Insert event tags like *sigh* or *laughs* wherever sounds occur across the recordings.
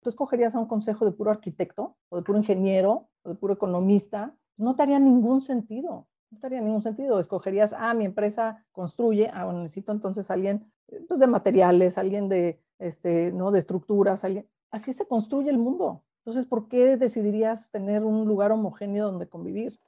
tú escogerías a un consejo de puro arquitecto o de puro ingeniero o de puro economista, no te haría ningún sentido. No te haría ningún sentido. Escogerías, ah, mi empresa construye, ah, necesito entonces alguien pues, de materiales, alguien de, este, ¿no? de estructuras, alguien. Así se construye el mundo. Entonces, ¿por qué decidirías tener un lugar homogéneo donde convivir?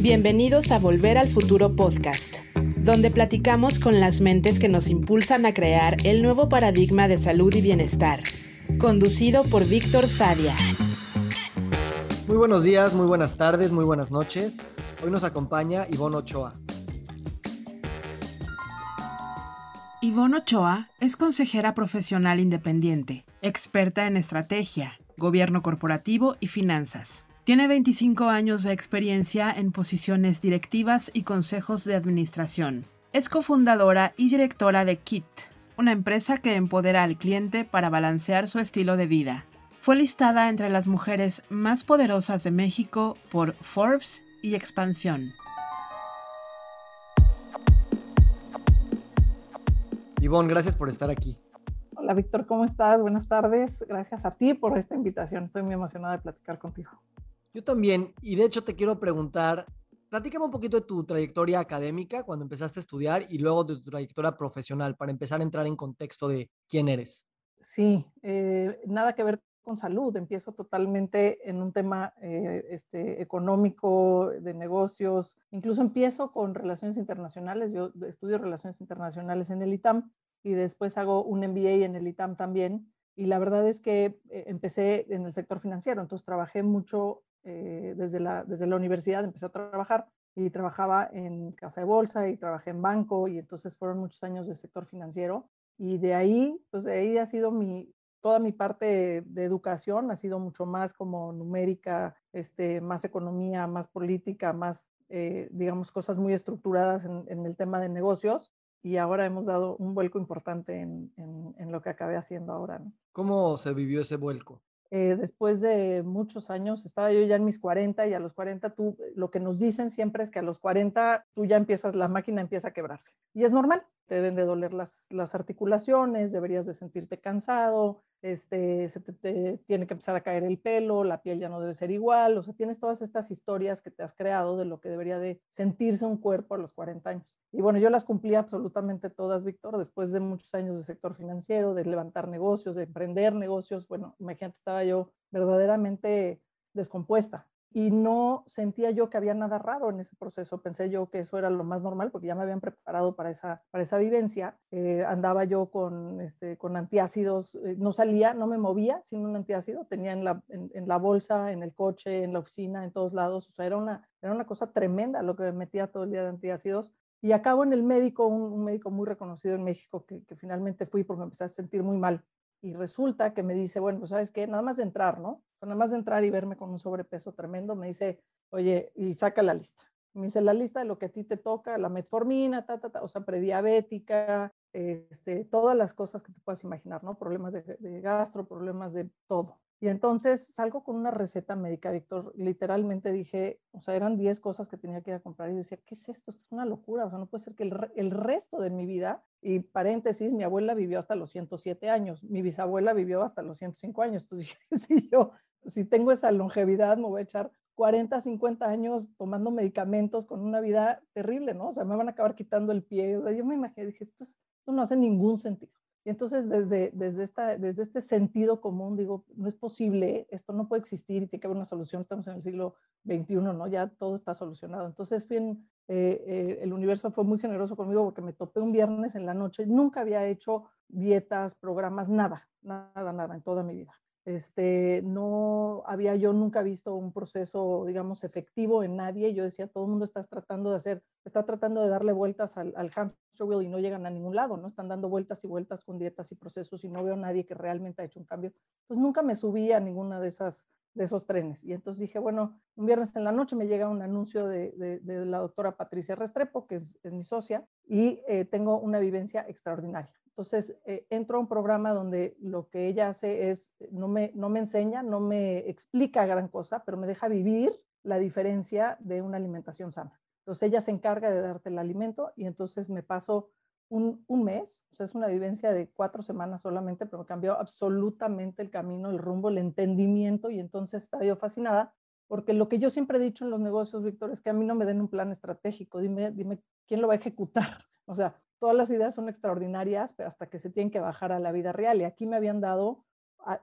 Bienvenidos a Volver al Futuro Podcast, donde platicamos con las mentes que nos impulsan a crear el nuevo paradigma de salud y bienestar, conducido por Víctor Sadia. Muy buenos días, muy buenas tardes, muy buenas noches. Hoy nos acompaña Ivonne Ochoa. Ivonne Ochoa es consejera profesional independiente, experta en estrategia, gobierno corporativo y finanzas. Tiene 25 años de experiencia en posiciones directivas y consejos de administración. Es cofundadora y directora de KIT, una empresa que empodera al cliente para balancear su estilo de vida. Fue listada entre las mujeres más poderosas de México por Forbes y Expansión. Ivonne, gracias por estar aquí. Hola Víctor, ¿cómo estás? Buenas tardes. Gracias a ti por esta invitación. Estoy muy emocionada de platicar contigo. Yo también, y de hecho te quiero preguntar, platícame un poquito de tu trayectoria académica cuando empezaste a estudiar y luego de tu trayectoria profesional para empezar a entrar en contexto de quién eres. Sí, eh, nada que ver con salud, empiezo totalmente en un tema eh, este, económico, de negocios, incluso empiezo con relaciones internacionales, yo estudio relaciones internacionales en el ITAM y después hago un MBA en el ITAM también. Y la verdad es que eh, empecé en el sector financiero, entonces trabajé mucho eh, desde, la, desde la universidad empecé a trabajar y trabajaba en casa de bolsa y trabajé en banco y entonces fueron muchos años de sector financiero y de ahí, pues de ahí ha sido mi, toda mi parte de educación ha sido mucho más como numérica, este, más economía, más política, más, eh, digamos, cosas muy estructuradas en, en, el tema de negocios y ahora hemos dado un vuelco importante en, en, en lo que acabé haciendo ahora. ¿no? ¿Cómo se vivió ese vuelco? Eh, después de muchos años, estaba yo ya en mis 40 y a los 40 tú, lo que nos dicen siempre es que a los 40 tú ya empiezas, la máquina empieza a quebrarse. Y es normal, te deben de doler las, las articulaciones, deberías de sentirte cansado, este, se te, tiene que empezar a caer el pelo, la piel ya no debe ser igual, o sea, tienes todas estas historias que te has creado de lo que debería de sentirse un cuerpo a los 40 años. Y bueno, yo las cumplí absolutamente todas, Víctor, después de muchos años de sector financiero, de levantar negocios, de emprender negocios, bueno, imagínate, estaba yo verdaderamente descompuesta y no sentía yo que había nada raro en ese proceso. Pensé yo que eso era lo más normal porque ya me habían preparado para esa, para esa vivencia. Eh, andaba yo con, este, con antiácidos, eh, no salía, no me movía sin un antiácido, tenía en la, en, la bolsa, en el coche, en la oficina, en todos lados. O sea, era una, era una cosa tremenda lo que me metía todo el día de antiácidos. Y acabo en el médico, un, médico muy reconocido en México, que, que finalmente fui porque me empecé a sentir muy mal y resulta que me dice, bueno, pues sabes qué, nada más de entrar, ¿no? Nada más de entrar y verme con un sobrepeso tremendo, me dice, oye, y saca la lista. Me dice la lista de lo que a ti te toca, la metformina, ta, ta, ta, o sea, prediabética, este, todas las cosas que te puedas imaginar, ¿no? Problemas de, de gastro, problemas de todo. Y entonces salgo con una receta médica, Víctor. Literalmente dije, o sea, eran 10 cosas que tenía que ir a comprar. Y yo decía, ¿qué es esto? Esto es una locura. O sea, no puede ser que el, el, resto de mi vida, y paréntesis, mi abuela vivió hasta los 107 años, mi bisabuela vivió hasta los 105 años. Entonces *laughs* dije, si yo, si tengo esa longevidad, me voy a echar 40, 50 años tomando medicamentos con una vida terrible, ¿no? O sea, me van a acabar quitando el pie. O sea, yo me imaginé, dije, esto, es, esto no hace ningún sentido. Y entonces desde, desde, esta, desde este sentido común digo, no es posible, esto no puede existir y tiene que haber una solución, estamos en el siglo XXI, ¿no? Ya todo está solucionado. Entonces fui eh, eh, el universo fue muy generoso conmigo porque me topé un viernes en la noche, nunca había hecho dietas, programas, nada, nada, nada en toda mi vida. Este, no había yo nunca visto un proceso, digamos, efectivo en nadie. Yo decía, todo el mundo está tratando de hacer, está tratando de darle vueltas al, al hamster wheel y no llegan a ningún lado, ¿no? Están dando vueltas y vueltas con dietas y procesos y no veo a nadie que realmente ha hecho un cambio. Entonces nunca me subí a ninguna de esas de esos trenes. Y entonces dije, bueno, un viernes en la noche me llega un anuncio de, la doctora Patricia Restrepo, que es, es mi socia, y eh, tengo una vivencia extraordinaria. Entonces, eh, entro a un programa donde lo que ella hace es, no me, no me enseña, no me explica gran cosa, pero me deja vivir la diferencia de una alimentación sana. Entonces ella se encarga de darte el alimento y entonces me paso un, un, mes, o sea, es una vivencia de cuatro semanas solamente, pero me cambió absolutamente el camino, el rumbo, el entendimiento y entonces estaba yo fascinada porque lo que yo siempre he dicho en los negocios, Víctor, es que a mí no me den un plan estratégico, dime, dime quién lo va a ejecutar. *laughs* O sea, todas las ideas son extraordinarias, pero hasta que se tienen que bajar a la vida real. Y aquí me habían dado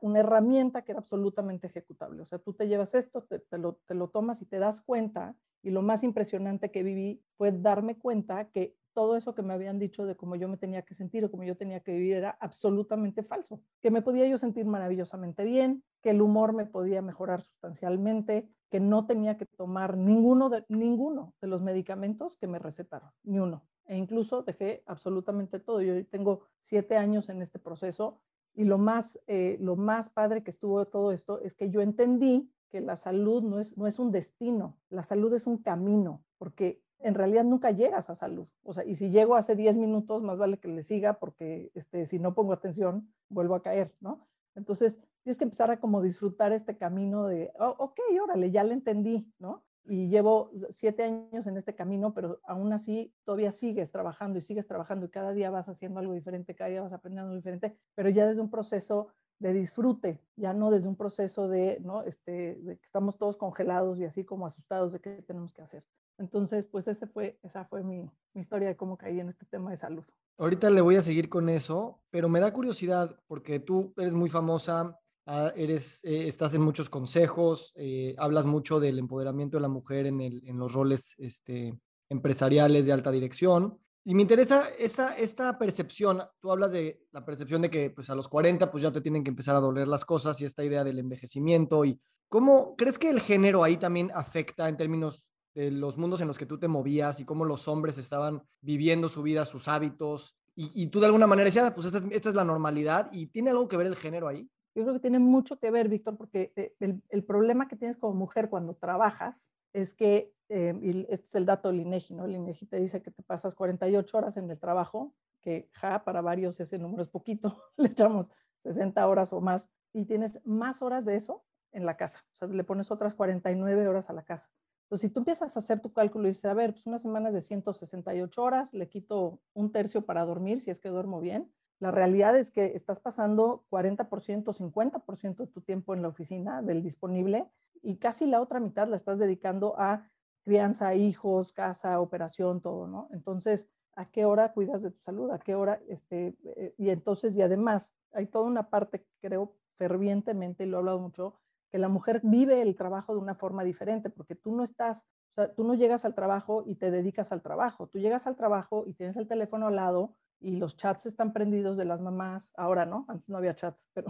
una herramienta que era absolutamente ejecutable. O sea, tú te llevas esto, te, lo, lo tomas y te das cuenta. Y lo más impresionante que viví fue darme cuenta que todo eso que me habían dicho de cómo yo me tenía que sentir o cómo yo tenía que vivir era absolutamente falso. Que me podía yo sentir maravillosamente bien, que el humor me podía mejorar sustancialmente, que no tenía que tomar ninguno de, ninguno de los medicamentos que me recetaron, ni uno. E incluso dejé absolutamente todo. Yo tengo siete años en este proceso y lo más, eh, lo más padre que estuvo de todo esto es que yo entendí que la salud no es, no es un destino, la salud es un camino, porque en realidad nunca llegas a salud. O sea, y si llego hace 10 minutos, más vale que le siga porque este, si no pongo atención, vuelvo a caer, ¿no? Entonces, tienes que empezar a como disfrutar este camino de, oh, ok, órale, ya le entendí, ¿no? Y llevo siete años en este camino, pero aún así todavía sigues trabajando y sigues trabajando y cada día vas haciendo algo diferente, cada día vas aprendiendo algo diferente, pero ya desde un proceso de disfrute, ya no desde un proceso de, ¿no? Este, que estamos todos congelados y así como asustados de qué tenemos que hacer. Entonces, pues ese fue, esa fue mi, mi, historia de cómo caí en este tema de salud. Ahorita le voy a seguir con eso, pero me da curiosidad porque tú eres muy famosa, ah, eres, eh, estás en muchos consejos, eh, hablas mucho del empoderamiento de la mujer en, en los roles este, empresariales de alta dirección. Y me interesa esta, esta percepción, tú hablas de la percepción de que pues a los 40 pues ya te tienen que empezar a doler las cosas y esta idea del envejecimiento y cómo crees que el género ahí también afecta en términos de los mundos en los que tú te movías y cómo los hombres estaban viviendo su vida, sus hábitos y, y tú de alguna manera decías, ah, pues esta es, esta es, la normalidad y tiene algo que ver el género ahí. Yo creo que tiene mucho que ver, Víctor, porque eh, el, problema que tienes como mujer cuando trabajas es que, eh, y este es el dato del INEGI, ¿no? El te dice que te pasas 48 horas en el trabajo, que ja, para varios ese número es poquito, *laughs* le echamos 60 horas o más, y tienes más horas de eso en la casa, o sea, le pones otras 49 horas a la casa. Entonces, si tú empiezas a hacer tu cálculo y dices, a ver, pues unas semanas de 168 horas, le quito un tercio para dormir, si es que duermo bien, la realidad es que estás pasando 40%, 50% de tu tiempo en la oficina del disponible y casi la otra mitad la estás dedicando a crianza, hijos, casa, operación, todo, ¿no? Entonces, ¿a qué hora cuidas de tu salud? ¿A qué hora? Este, eh, y entonces, y además, hay toda una parte, creo fervientemente, y lo he hablado mucho, que la mujer vive el trabajo de una forma diferente, porque tú no estás, tú no llegas al trabajo y te dedicas al trabajo, tú llegas al trabajo y tienes el teléfono al lado y los chats están prendidos de las mamás, ahora no, antes no había chats, pero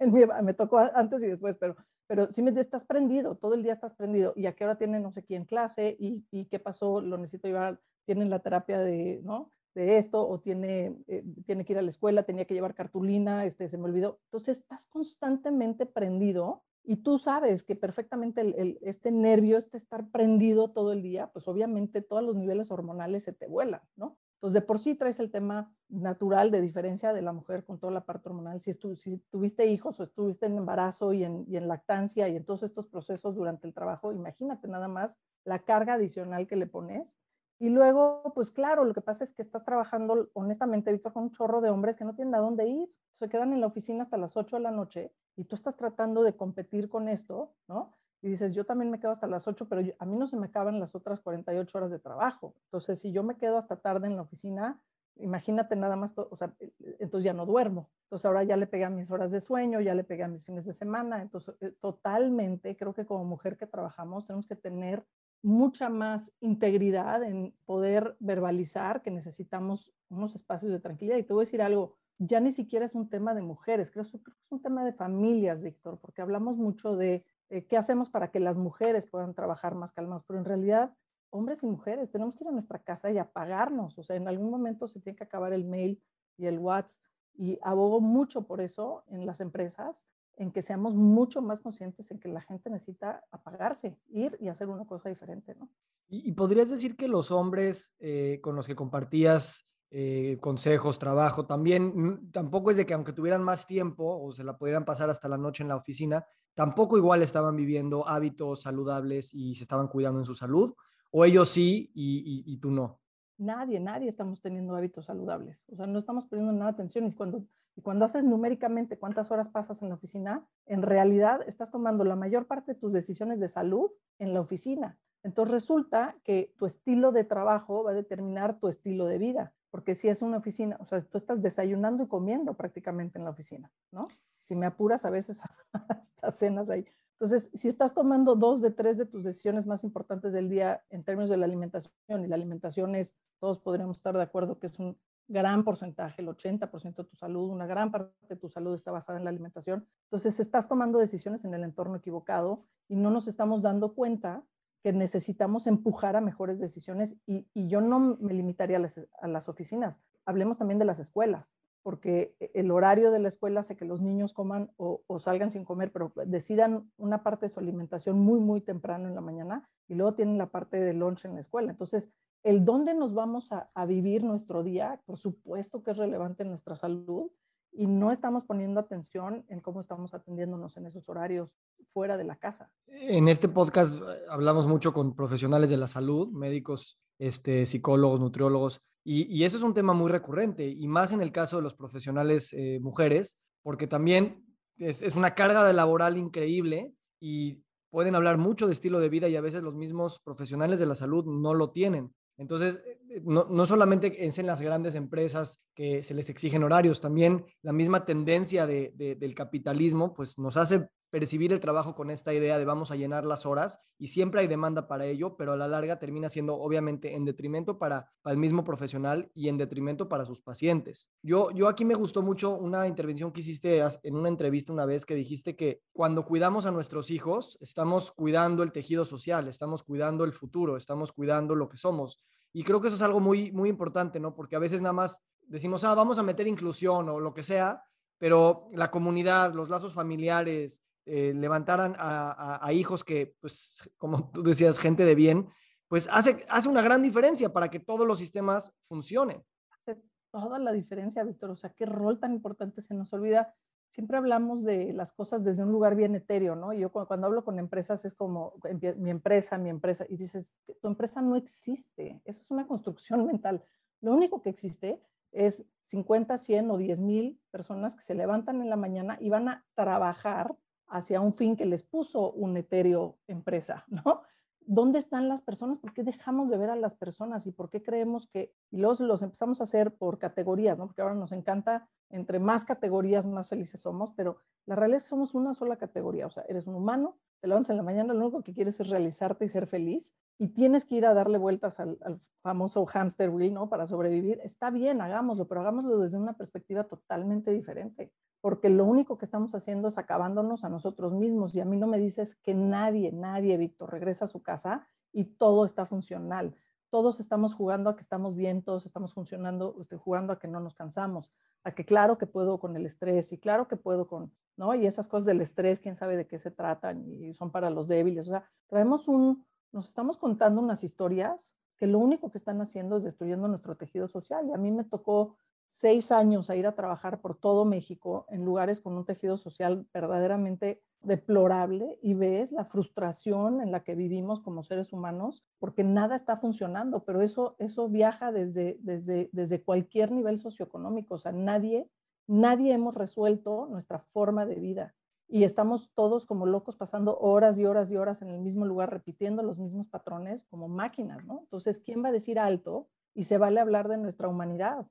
*laughs* me tocó antes y después, pero, pero sí me estás prendido, todo el día estás prendido, y a qué hora tiene no sé quién clase, y, y qué pasó, lo necesito llevar, tienen la terapia de, ¿no? de esto, o tiene, eh, tiene que ir a la escuela, tenía que llevar cartulina, este, se me olvidó. Entonces estás constantemente prendido y tú sabes que perfectamente el, este nervio, este estar prendido todo el día, pues obviamente todos los niveles hormonales se te vuelan, ¿no? Entonces, de por sí traes el tema natural de diferencia de la mujer con toda la parte hormonal. Si tuviste hijos o estuviste en embarazo y en, y en, lactancia y en todos estos procesos durante el trabajo, imagínate nada más la carga adicional que le pones. Y luego, pues claro, lo que pasa es que estás trabajando, honestamente, Víctor, con un chorro de hombres que no tienen a dónde ir. Se quedan en la oficina hasta las 8 de la noche y tú estás tratando de competir con esto, ¿no? Y dices, yo también me quedo hasta las 8, pero a mí no se me acaban las otras 48 horas de trabajo. Entonces, si yo me quedo hasta tarde en la oficina, imagínate nada más, o sea, e, e, entonces ya no duermo. Entonces ahora ya le pegué a mis horas de sueño, ya le pegué a mis fines de semana. Entonces, eh, totalmente, creo que como mujer que trabajamos tenemos que tener mucha más integridad en poder verbalizar que necesitamos unos espacios de tranquilidad. Y te voy a decir algo, ya ni siquiera es un tema de mujeres, creo, creo que es un tema de familias, Víctor, porque hablamos mucho de eh, qué hacemos para que las mujeres puedan trabajar más calmados, pero en realidad hombres y mujeres tenemos que ir a nuestra casa y apagarnos, o sea, en algún momento se tiene que acabar el mail y el WhatsApp y abogo mucho por eso en las empresas, en que seamos mucho más conscientes en que la gente necesita apagarse, ir y hacer una cosa diferente, ¿no? Y, podrías decir que los hombres eh, con los que compartías eh, consejos, trabajo. También mm, tampoco es de que aunque tuvieran más tiempo o se la pudieran pasar hasta la noche en la oficina, tampoco igual estaban viviendo hábitos saludables y se estaban cuidando en su salud, o ellos sí y, tú no. Nadie, nadie estamos teniendo hábitos saludables. O sea, no estamos poniendo nada atención. Y cuando, y cuando haces numéricamente cuántas horas pasas en la oficina, en realidad estás tomando la mayor parte de tus decisiones de salud en la oficina. Entonces resulta que tu estilo de trabajo va a determinar tu estilo de vida, porque si es una oficina, o sea, tú estás desayunando y comiendo prácticamente en la oficina, ¿no? Si me apuras a veces *laughs* hasta cenas ahí. Entonces, si estás tomando dos de tres de tus decisiones más importantes del día en términos de la alimentación, y la alimentación es, todos podríamos estar de acuerdo que es un gran porcentaje, el 80% de tu salud, una gran parte de tu salud está basada en la alimentación. Entonces, estás tomando decisiones en el entorno equivocado y no nos estamos dando cuenta que necesitamos empujar a mejores decisiones y, yo no me limitaría a las, oficinas. Hablemos también de las escuelas, porque e, el horario de la escuela hace que los niños coman o, salgan sin comer, pero decidan una parte de su alimentación muy, muy temprano en la mañana y luego tienen la parte de lunch en la escuela. Entonces, el dónde nos vamos a, a vivir nuestro día, por supuesto que es relevante en nuestra salud y no estamos poniendo atención en cómo estamos atendiéndonos en esos horarios fuera de la casa. En este podcast eh, hablamos mucho con profesionales de la salud, médicos, este, psicólogos, nutriólogos, y, eso es un tema muy recurrente, y más en el caso de los profesionales eh, mujeres, porque también es, es una carga de laboral increíble y pueden hablar mucho de estilo de vida y a veces los mismos profesionales de la salud no lo tienen. Entonces, eh, no, no, solamente es en las grandes empresas que se les exigen horarios, también la misma tendencia de, del capitalismo, pues nos hace percibir el trabajo con esta idea de vamos a llenar las horas y siempre hay demanda para ello, pero a la larga termina siendo obviamente en detrimento para, el mismo profesional y en detrimento para sus pacientes. Yo, yo aquí me gustó mucho una intervención que hiciste en una entrevista una vez que dijiste que cuando cuidamos a nuestros hijos, estamos cuidando el tejido social, estamos cuidando el futuro, estamos cuidando lo que somos. Y creo que eso es algo muy, muy importante, ¿no? Porque a veces nada más decimos, ah, vamos a meter inclusión o lo que sea, pero la comunidad, los lazos familiares, eh, levantaran a, hijos que, pues, como tú decías, gente de bien, pues hace, hace una gran diferencia para que todos los sistemas funcionen. Hace toda la diferencia, Víctor. O sea, qué rol tan importante se nos olvida. Siempre hablamos de las cosas desde un lugar bien etéreo, ¿no? Y yo cuando, hablo con empresas es como mi empresa, mi empresa, y dices, tu empresa no existe. Eso es una construcción mental. Lo único que existe es 50, 100 o 10 mil personas que se levantan en la mañana y van a trabajar hacia un fin que les puso un etéreo empresa, *laughs* ¿no? ¿Dónde están las personas? ¿Por qué dejamos de ver a las personas? ¿Y por qué creemos que, y los, los empezamos a hacer por categorías, ¿no? Porque ahora nos encanta, entre más categorías, más felices somos, pero la realidad es que somos una sola categoría, o sea, eres un humano, te levantas en la mañana, lo único que quieres es realizarte y ser feliz, y tienes que ir a darle vueltas al, famoso hamster wheel, ¿no? Para sobrevivir. Está bien, hagámoslo, pero hagámoslo desde una perspectiva totalmente diferente porque lo único que estamos haciendo es acabándonos a nosotros mismos. Y a mí no me dices que nadie, nadie, Víctor, regresa a su casa y todo está funcional. Todos estamos jugando a que estamos bien, todos estamos funcionando, estoy jugando a que no nos cansamos, a que claro que puedo con el estrés y claro que puedo con, ¿no? Y esas cosas del estrés, quién sabe de qué se tratan y son para los débiles. O sea, traemos un, nos estamos contando unas historias que lo único que están haciendo es destruyendo nuestro tejido social. Y a mí me tocó seis años a ir a trabajar por todo México en lugares con un tejido social verdaderamente deplorable y ves la frustración en la que vivimos como seres humanos porque nada está funcionando, pero eso, eso viaja desde, desde, desde cualquier nivel socioeconómico, o sea, nadie, nadie hemos resuelto nuestra forma de vida y estamos todos como locos pasando horas y horas y horas en el mismo lugar repitiendo los mismos patrones como máquinas, ¿no? Entonces, ¿quién va a decir alto? Y se vale hablar de nuestra humanidad.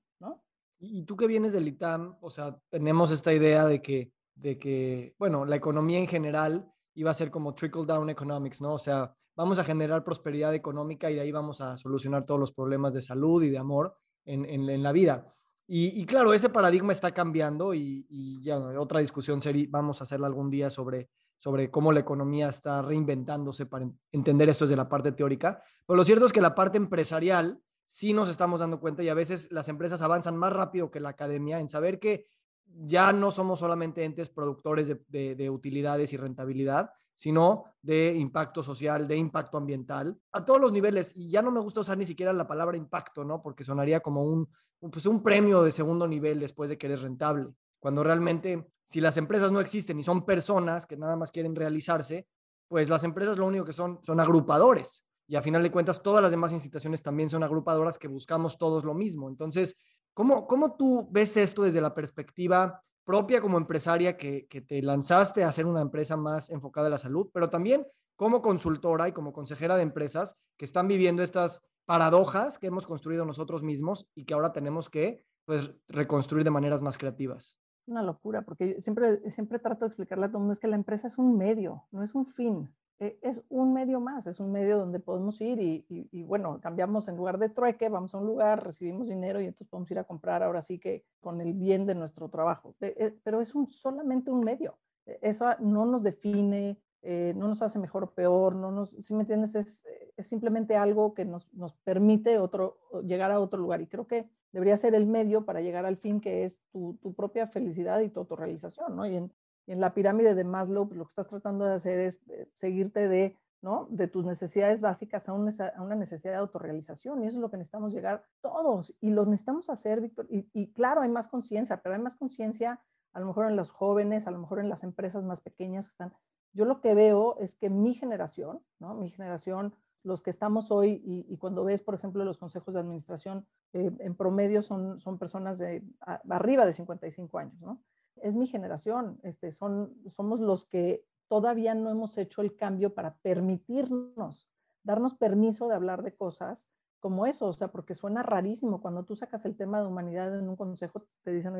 Y, tú que vienes del ITAM, o sea, tenemos esta idea de que, de que, bueno, la economía en general iba a ser como trickle down economics, ¿no? O sea, vamos a generar prosperidad económica y de ahí vamos a solucionar todos los problemas de salud y de amor en, en, la vida. Y, claro, ese paradigma está cambiando y, y, ya otra discusión sería, vamos a hacerla algún día sobre, sobre cómo la economía está reinventándose para entender esto desde la parte teórica. Pero lo cierto es que la parte empresarial sí nos estamos dando cuenta y a veces las empresas avanzan más rápido que la academia en saber que ya no somos solamente entes productores de, utilidades y rentabilidad, sino de impacto social, de impacto ambiental, a todos los niveles. Y ya no me gusta usar ni siquiera la palabra impacto, ¿no? Porque sonaría como un, pues un premio de segundo nivel después de que eres rentable, cuando realmente si las empresas no existen y son personas que nada más quieren realizarse, pues las empresas lo único que son son agrupadores. Y a final de cuentas, todas las demás instituciones también son agrupadoras que buscamos todos lo mismo. Entonces, ¿cómo, cómo tú ves esto desde la perspectiva propia como empresaria que, que te lanzaste a hacer una empresa más enfocada a la salud, pero también como consultora y como consejera de empresas que están viviendo estas paradojas que hemos construido nosotros mismos y que ahora tenemos que pues, reconstruir de maneras más creativas? una locura, porque siempre, siempre trato de explicarle a todo el mundo es que la empresa es un medio, no es un fin. E, es un medio más, es un medio donde podemos ir y, y, bueno, cambiamos en lugar de trueque, vamos a un lugar, recibimos dinero y entonces podemos ir a comprar ahora sí que con el bien de nuestro trabajo. E, e, pero es un, solamente un medio. Eso no nos define, eh, no nos hace mejor o peor, no nos, si me entiendes, es, es simplemente algo que nos, nos, permite otro, llegar a otro lugar. Y creo que debería ser el medio para llegar al fin que es tu, tu propia felicidad y tu autorrealización, ¿no? En la pirámide de Maslow, pues, lo que estás tratando de hacer es eh, seguirte de, ¿no? de tus necesidades básicas a, una necesidad de autorrealización. Y eso es lo que necesitamos llegar todos. Y lo necesitamos hacer, Víctor. Y, claro, hay más conciencia, pero hay más conciencia a lo mejor en los jóvenes, a lo mejor en las empresas más pequeñas que están. Yo lo que veo es que mi generación, ¿no? Mi generación, los que estamos hoy, y, cuando ves, por ejemplo, los consejos de administración, eh, en promedio son, son personas de arriba de 55 años, ¿no? Es mi generación, este, son, somos los que todavía no hemos hecho el cambio para permitirnos, darnos permiso de hablar de cosas como eso, o sea, porque suena rarísimo cuando tú sacas el tema de humanidad en un consejo, te dicen,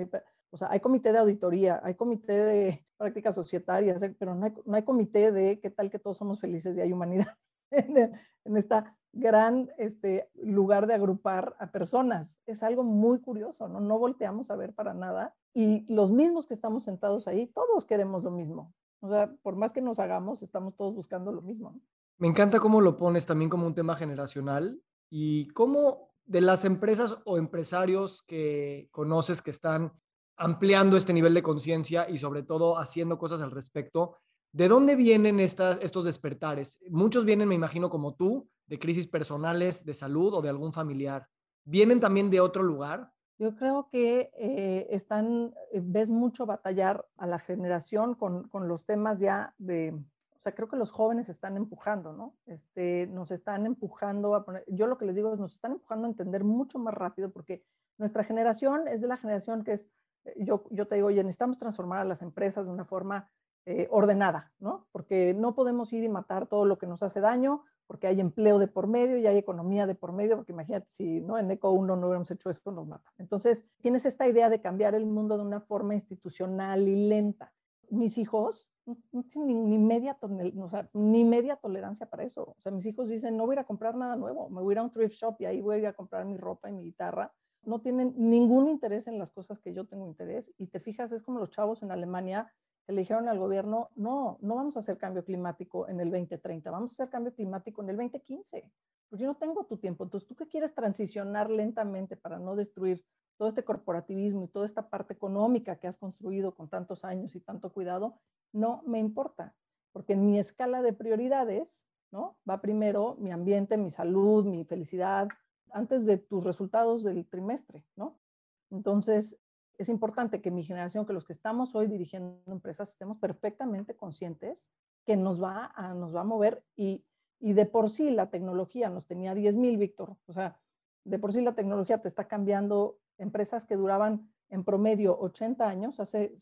o sea, hay comité de auditoría, hay comité de *laughs* prácticas societarias, eh, pero no hay, no hay comité de qué tal que todos somos felices y hay humanidad *laughs* en, en esta gran este, lugar de agrupar a personas. Es algo muy curioso, ¿no? No volteamos a ver para nada y los mismos que estamos sentados ahí, todos queremos lo mismo. O sea, por más que nos hagamos, estamos todos buscando lo mismo. Me encanta cómo lo pones también como un tema generacional y cómo de las empresas o empresarios que conoces que están ampliando este nivel de conciencia y sobre todo haciendo cosas al respecto, ¿de dónde vienen estas, estos despertares? Muchos vienen, me imagino, como tú, de crisis personales, de salud o de algún familiar. ¿Vienen también de otro lugar? Yo creo que eh, están, eh, ves mucho batallar a la generación con, con, los temas ya de, o sea, creo que los jóvenes están empujando, ¿no? Este, nos están empujando a poner, yo lo que les digo es, nos están empujando a entender mucho más rápido porque nuestra generación es de la generación que es, eh, yo, yo te digo, oye, necesitamos transformar a las empresas de una forma ordenada, ¿no? Porque no podemos ir y matar todo lo que nos hace daño, porque hay empleo de por medio y hay economía de por medio, porque imagínate si ¿no? en ECO 1 no hubiéramos hecho esto, nos mata. Entonces, tienes esta idea de cambiar el mundo de una forma institucional y lenta. Mis hijos no tienen ni, media, tolerancia para eso. O sea, mis hijos dicen, no voy a a comprar nada nuevo, me voy a ir a un thrift shop y ahí voy a ir a comprar mi ropa y mi guitarra. No tienen ningún interés en las cosas que yo tengo interés. Y te fijas, es como los chavos en Alemania que le dijeron al gobierno, no, no vamos a hacer cambio climático en el 2030, vamos a hacer cambio climático en el 2015, porque yo no tengo tu tiempo. Entonces, tú que quieres transicionar lentamente para no destruir todo este corporativismo y toda esta parte económica que has construido con tantos años y tanto cuidado, no me importa, porque en mi escala de prioridades, ¿no? Va primero mi ambiente, mi salud, mi felicidad, antes de tus resultados del trimestre, ¿no? Entonces, es importante que mi generación, que los que estamos hoy dirigiendo empresas, estemos perfectamente conscientes que nos va a, nos va a mover y, y de por sí la tecnología nos tenía 10 mil, Víctor. O sea, de por sí la tecnología te está cambiando empresas que duraban en promedio 80 años. Hace,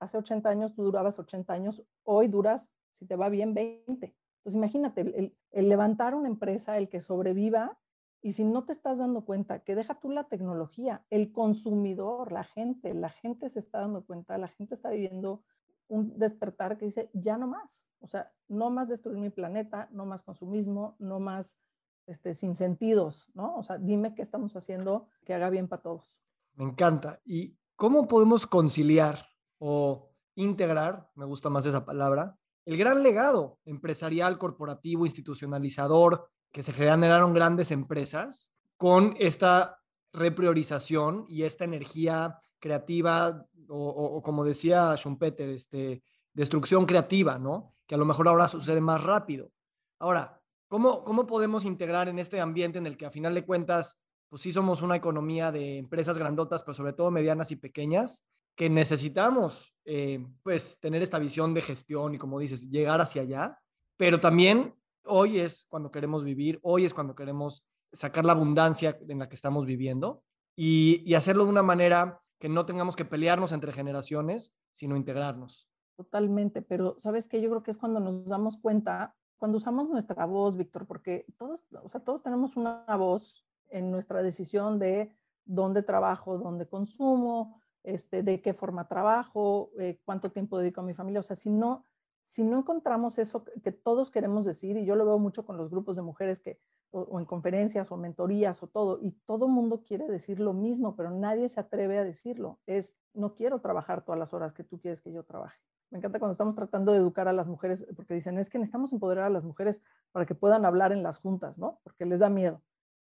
hace 80 años tú durabas 80 años, hoy duras, si te va bien, 20. Entonces imagínate, el, el levantar una empresa, el que sobreviva, y si no te estás dando cuenta que deja tú la tecnología, el consumidor, la gente, la gente se está dando cuenta, la gente está viviendo un despertar que dice, ya no más, o sea, no más destruir mi planeta, no más consumismo, no más este, sin sentidos, ¿no? O sea, dime qué estamos haciendo que haga bien para todos. Me encanta. ¿Y cómo podemos conciliar o integrar, me gusta más esa palabra, el gran legado empresarial, corporativo, institucionalizador que se generaron grandes empresas con esta repriorización y esta energía creativa o, como decía Schumpeter, este, destrucción creativa, ¿no? que a lo mejor ahora sucede más rápido. Ahora, ¿cómo, cómo podemos integrar en este ambiente en el que a final de cuentas, pues sí somos una economía de empresas grandotas, pero sobre todo medianas y pequeñas, que necesitamos eh, pues tener esta visión de gestión y como dices, llegar hacia allá, pero también hoy es cuando queremos vivir, hoy es cuando queremos sacar la abundancia en la que estamos viviendo y, hacerlo de una manera que no tengamos que pelearnos entre generaciones, sino integrarnos. Totalmente, pero sabes que yo creo que es cuando nos damos cuenta, cuando usamos nuestra voz, Víctor, porque todos, o sea, todos tenemos una voz en nuestra decisión de dónde trabajo, dónde consumo, este, de qué forma trabajo, eh, cuánto tiempo dedico a mi familia. O sea, si no, si no encontramos eso que todos queremos decir, y yo lo veo mucho con los grupos de mujeres que, o, en conferencias o mentorías o todo, y todo mundo quiere decir lo mismo, pero nadie se atreve a decirlo. Es, no quiero trabajar todas las horas que tú quieres que yo trabaje. Me encanta cuando estamos tratando de educar a las mujeres, porque dicen, es que necesitamos empoderar a las mujeres para que puedan hablar en las juntas, ¿no? Porque les da miedo.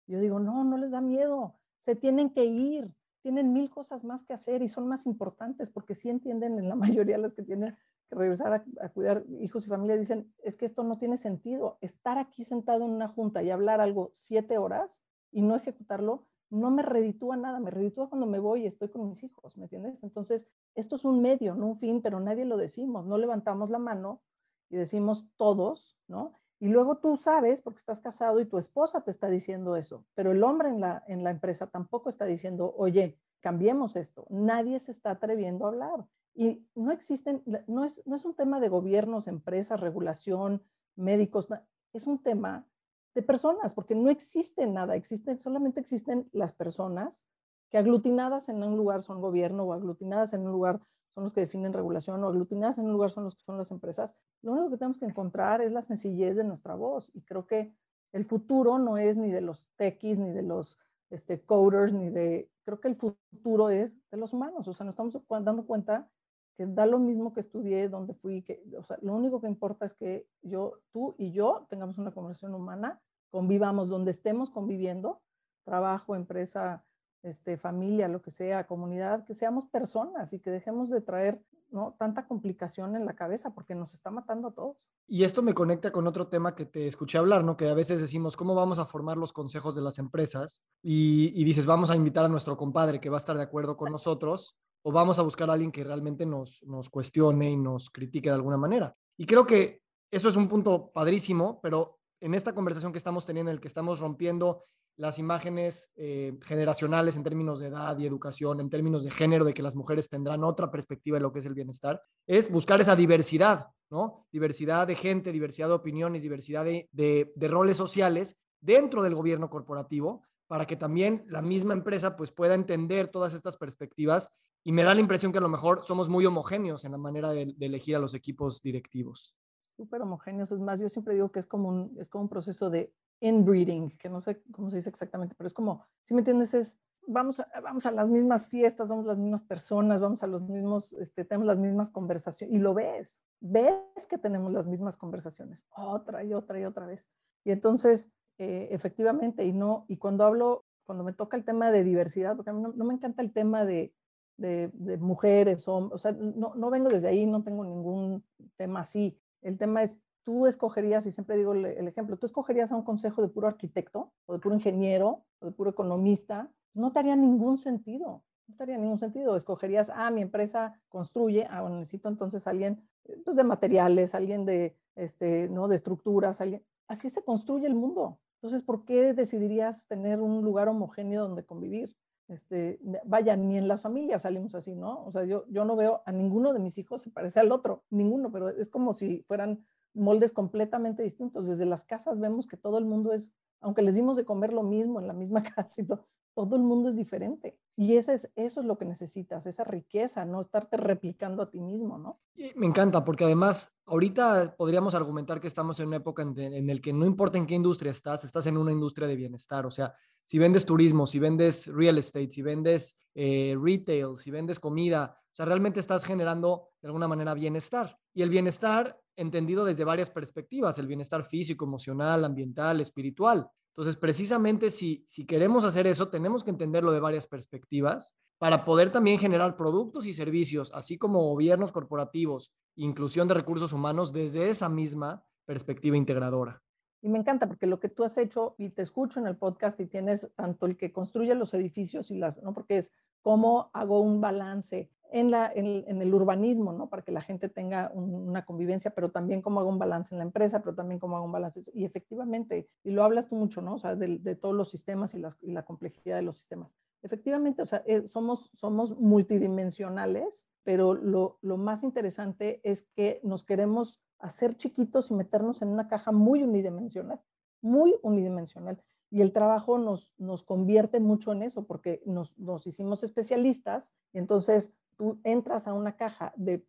Yo digo, no, no les da miedo, se tienen que ir, tienen mil cosas más que hacer y son más importantes porque sí entienden en la *laughs* mayoría las que tienen regresar a, cuidar hijos y familia, dicen, es que esto no tiene sentido. Estar aquí sentado en una junta y hablar algo siete horas y no ejecutarlo, no me reditúa nada, me reditúa cuando me voy y estoy con mis hijos, ¿me entiendes? Entonces, esto es un medio, no un fin, pero nadie lo decimos, no levantamos la mano y decimos todos, ¿no? Y luego tú sabes, porque estás casado y tu esposa te está diciendo eso, pero el hombre en la, en la empresa tampoco está diciendo, oye, cambiemos esto. Nadie se está atreviendo a hablar. Y no existen, no es, no es un tema de gobiernos, empresas, regulación, médicos, es un tema de personas, porque no existe nada, existen, solamente existen las personas que aglutinadas en un lugar son gobierno o aglutinadas en un lugar son los que definen regulación o aglutinadas en un lugar son los que son las empresas. Lo único que tenemos que encontrar es la sencillez de nuestra voz y creo que el futuro no es ni de los techies, ni de los este, coders, ni de, creo que el futuro es de los humanos, o sea, nos estamos dando cuenta que da lo mismo que estudié, donde fui, que, o sea, lo único que importa es que yo, tú y yo tengamos una conversación humana, convivamos donde estemos conviviendo, trabajo, empresa, este, familia, lo que sea, comunidad, que seamos personas y que dejemos de traer ¿no? tanta complicación en la cabeza porque nos está matando a todos. Y esto me conecta con otro tema que te escuché hablar, ¿no? Que a veces decimos, ¿cómo vamos a formar los consejos de las empresas? Y, y dices, vamos a invitar a nuestro compadre que va a estar de acuerdo con nosotros o vamos a buscar a alguien que realmente nos, nos cuestione y nos critique de alguna manera. Y creo que eso es un punto padrísimo, pero en esta conversación que estamos teniendo, en el que estamos rompiendo las imágenes eh, generacionales en términos de edad y educación, en términos de género, de que las mujeres tendrán otra perspectiva de lo que es el bienestar, es buscar esa diversidad, ¿no? Diversidad de gente, diversidad de opiniones, diversidad de, de, roles sociales dentro del gobierno corporativo para que también la misma empresa pues pueda entender todas estas perspectivas y me da la impresión que a lo mejor somos muy homogéneos en la manera de, de elegir a los equipos directivos. Súper homogéneos, es más, yo siempre digo que es como un, es como un proceso de inbreeding, que no sé cómo se dice exactamente, pero es como, si me entiendes, es vamos a, vamos a las mismas fiestas, vamos a las mismas personas, vamos a los mismos, este, tenemos las mismas conversaciones, y lo ves, ves que tenemos las mismas conversaciones, otra y otra y otra vez. Y entonces, eh, efectivamente, y no, y cuando hablo, cuando me toca el tema de diversidad, porque a mí no, me encanta el tema de, de, mujeres, hombres, o sea, no, no vengo desde ahí, no tengo ningún tema así. El tema es tú escogerías, y siempre digo el ejemplo, tú escogerías a un consejo de puro arquitecto o de puro ingeniero o de puro economista, no te haría ningún sentido, no te haría ningún sentido. Escogerías, ah, mi empresa construye, ah, bueno, necesito entonces alguien eh, pues, de materiales, alguien de, este, ¿no? de estructuras, alguien. Así se construye el mundo. Entonces, ¿por qué decidirías tener un lugar homogéneo donde convivir? Este, vaya, ni en las familias salimos así, ¿no? O sea, yo, yo no veo a ninguno de mis hijos se parece al otro, ninguno, pero es como si fueran moldes completamente distintos. Desde las casas vemos que todo el mundo es, aunque les dimos de comer lo mismo en la misma *laughs* casa y todo, todo el mundo es diferente. Y ese es, eso es lo que necesitas, esa riqueza, no estarte replicando a ti mismo, ¿no? me encanta, porque además ahorita podríamos argumentar que estamos en una época en, en el que no importa en qué industria estás, estás en una industria de bienestar. O sea, si vendes turismo, si vendes real estate, si vendes eh, retail, si vendes comida, o sea, realmente estás generando de alguna manera bienestar. Y el bienestar entendido desde varias perspectivas, el bienestar físico, emocional, ambiental, espiritual. Entonces, precisamente si, si queremos hacer eso, tenemos que entenderlo de varias perspectivas para poder también generar productos y servicios, así como gobiernos corporativos, inclusión de recursos humanos desde esa misma perspectiva integradora. Y me encanta porque lo que tú has hecho, y te escucho en el podcast, y tienes tanto el que construye los edificios y las, ¿no? Porque es cómo hago un balance en, la, en, el urbanismo, ¿no? Para que la gente tenga una convivencia, pero también cómo hago un balance en la empresa, pero también cómo hago un balance. Y efectivamente, y lo hablas tú mucho, ¿no? O sea, de, de todos los sistemas y, y, la complejidad de los sistemas. Efectivamente, o sea, eh, somos, somos multidimensionales, pero lo, lo más interesante es que nos queremos hacer chiquitos y meternos en una caja muy unidimensional, muy unidimensional. Y el trabajo nos, nos convierte mucho en eso, porque nos, nos hicimos especialistas y entonces tú entras a una caja de,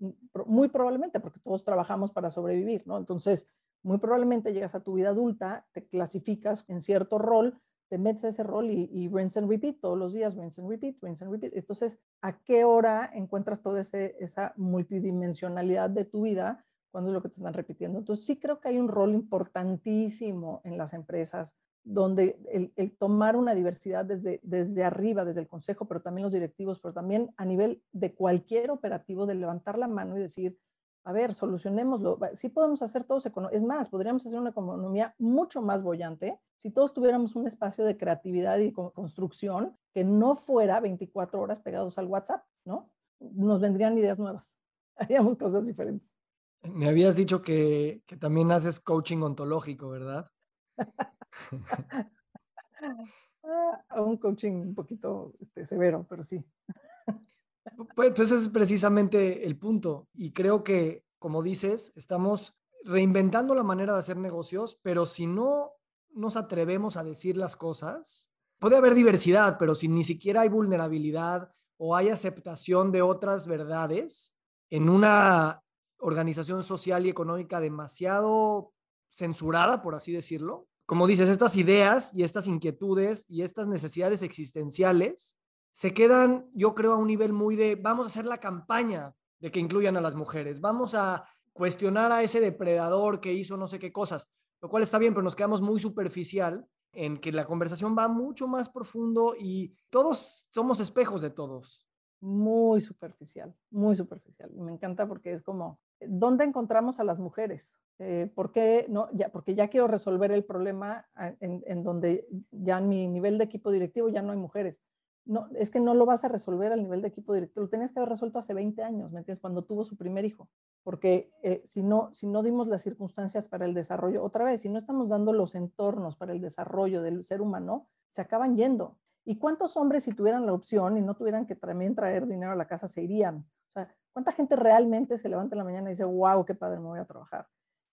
muy probablemente, porque todos trabajamos para sobrevivir, ¿no? Entonces, muy probablemente llegas a tu vida adulta, te clasificas en cierto rol, te metes a ese rol y, y rinse and repeat todos los días, rinse and repeat, rinse and repeat. Entonces, ¿a qué hora encuentras toda esa multidimensionalidad de tu vida cuando es lo que te están repitiendo. Entonces sí creo que hay un rol importantísimo en las empresas donde el, tomar una diversidad desde, desde arriba, desde el consejo, pero también los directivos, pero también a nivel de cualquier operativo, de levantar la mano y decir, a ver, solucionémoslo. Sí podemos hacer todos, es más, podríamos hacer una economía mucho más bollante si todos tuviéramos un espacio de creatividad y construcción que no fuera 24 horas pegados al WhatsApp, ¿no? Nos vendrían ideas nuevas, *laughs* haríamos cosas diferentes. Me habías dicho que, también haces coaching ontológico, ¿verdad? *laughs* *laughs* Un coaching un poquito este, severo, pero sí. Pues, pues ese es precisamente el punto. Y creo que, como dices, estamos reinventando la manera de hacer negocios, pero si no nos atrevemos a decir las cosas, puede haber diversidad, pero si ni siquiera hay vulnerabilidad o hay aceptación de otras verdades en una organización social y económica demasiado censurada, por así decirlo. Como dices, estas ideas y estas inquietudes y estas necesidades existenciales se quedan, yo creo, a un nivel muy de, vamos a hacer la campaña de que incluyan a las mujeres, vamos a cuestionar a ese depredador que hizo no sé qué cosas, lo cual está bien, pero nos quedamos muy superficial en que la conversación va mucho más profundo y todos somos espejos de todos muy superficial, muy superficial. Me encanta porque es como, ¿dónde encontramos a las mujeres? Eh, ¿por qué no? Porque ya quiero resolver el problema en, en, donde ya en mi nivel de equipo directivo ya no hay mujeres. No, es que no lo vas a resolver al nivel de equipo directivo, lo tenías que haber resuelto hace 20 años, ¿me entiendes? Cuando tuvo su primer hijo, porque eh, si, no, si no dimos las circunstancias para el desarrollo, otra vez, si no estamos dando los entornos para el desarrollo del ser humano, se acaban yendo. ¿Y cuántos hombres si tuvieran la opción y no tuvieran que también traer dinero a la casa se irían? ¿Cuánta gente realmente se levanta en la mañana y dice, wow, qué padre, me voy a trabajar?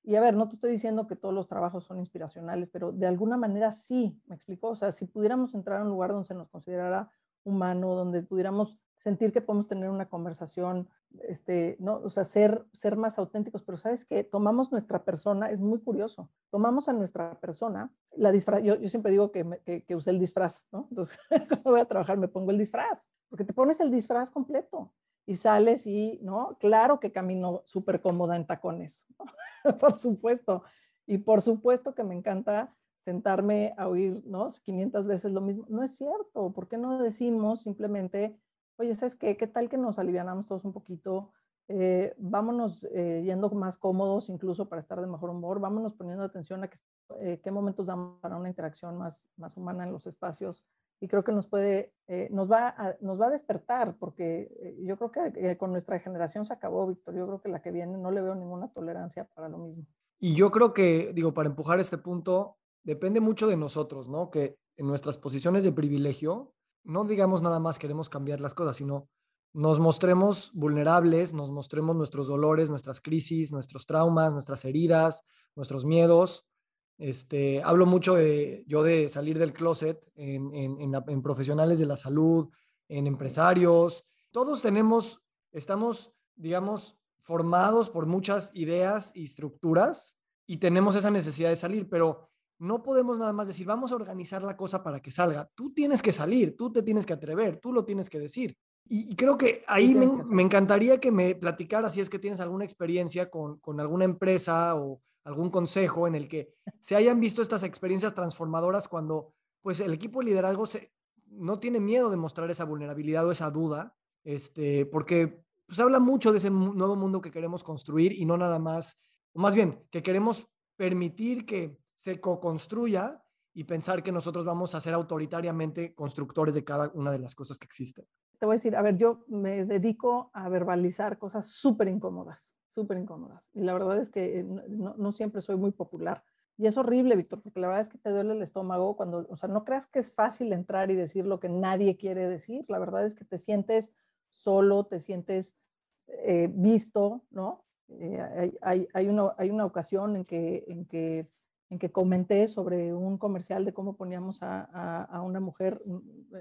Y a ver, no te estoy diciendo que todos los trabajos son inspiracionales, pero de alguna manera sí, me explico. O sea, si pudiéramos entrar a un lugar donde se nos considerara humano, donde pudiéramos sentir que podemos tener una conversación, este, ¿no? O sea, ser, ser más auténticos, pero sabes que tomamos nuestra persona, es muy curioso, tomamos a nuestra persona, la disfraz, yo, siempre digo que, que, que, usé el disfraz, ¿no? Entonces, *laughs* cuando voy a trabajar me pongo el disfraz, porque te pones el disfraz completo y sales y, ¿no? Claro que camino súper cómoda en tacones, *laughs* por supuesto, y por supuesto que me encanta sentarme a oír, ¿no? 500 veces lo mismo. No es cierto. ¿Por qué no decimos simplemente, oye, ¿sabes qué? ¿Qué tal que nos alivianamos todos un poquito? Eh, vámonos eh, yendo más cómodos incluso para estar de mejor humor, vámonos poniendo atención a que, eh, qué momentos damos para una interacción más, más humana en los espacios y creo que nos puede, nos, va a, nos va a despertar porque yo creo que con nuestra generación se acabó, Víctor, yo creo que la que viene no le veo ninguna tolerancia para lo mismo. Y yo creo que, digo, para empujar este punto, depende mucho de nosotros, ¿no? Que en nuestras posiciones de privilegio, no digamos nada más queremos cambiar las cosas, sino nos mostremos vulnerables, nos mostremos nuestros dolores, nuestras crisis, nuestros traumas, nuestras heridas, nuestros miedos. Este, hablo mucho de yo de salir del closet en, en, en profesionales de la salud, en empresarios. Todos tenemos, estamos, digamos, formados por muchas ideas y estructuras y tenemos esa necesidad de salir, pero no podemos nada más decir, vamos a organizar la cosa para que salga. Tú tienes que salir, tú te tienes que atrever, tú lo tienes que decir. Y, creo que ahí me, encantaría que me platicaras si es que tienes alguna experiencia con, alguna empresa o, algún consejo en el que se hayan visto estas experiencias transformadoras cuando pues el equipo de liderazgo no tiene miedo de mostrar esa vulnerabilidad o esa duda, este, porque pues habla mucho de ese nuevo mundo que queremos construir y no nada más, o más bien, que queremos permitir que se co-construya y pensar que nosotros vamos a ser autoritariamente constructores de cada una de las cosas que existen. Te voy a decir, a ver, yo me dedico a verbalizar cosas súper incómodas, súper incómodas. Y la verdad es que no, no, siempre soy muy popular. Y es horrible, Víctor, porque la verdad es que te duele el estómago cuando, o sea, no creas que es fácil entrar y decir lo que nadie quiere decir. La verdad es que te sientes solo, te sientes eh, visto, ¿no? Eh, hay, hay, hay, una, hay una ocasión en que, en que en que comenté sobre un comercial de cómo poníamos a, a, una mujer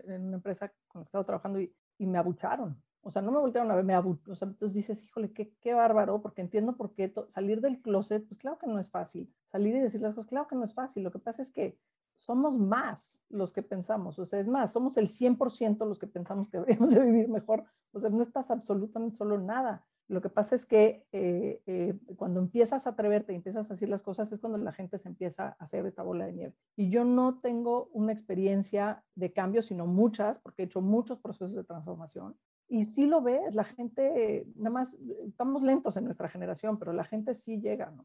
en una empresa con la que estaba trabajando y, y me abucharon. O sea, no me voltearon a ver, me abucharon. O sea, entonces dices, híjole, qué, qué bárbaro, porque entiendo por qué salir del closet, pues claro que no es fácil. Salir y decir las cosas, claro que no es fácil. Lo que pasa es que somos más los que pensamos. O sea, es más, somos el 100% los que pensamos que deberíamos de vivir mejor. O sea, no estás absolutamente solo nada. Lo que pasa es que eh, eh, cuando empiezas a atreverte y empiezas a decir las cosas es cuando la gente se empieza a hacer esta bola de nieve. Y yo no tengo una experiencia de cambio, sino muchas, porque he hecho muchos procesos de transformación. Y sí lo ves, la gente, nada más, estamos lentos en nuestra generación, pero la gente sí llega, ¿no?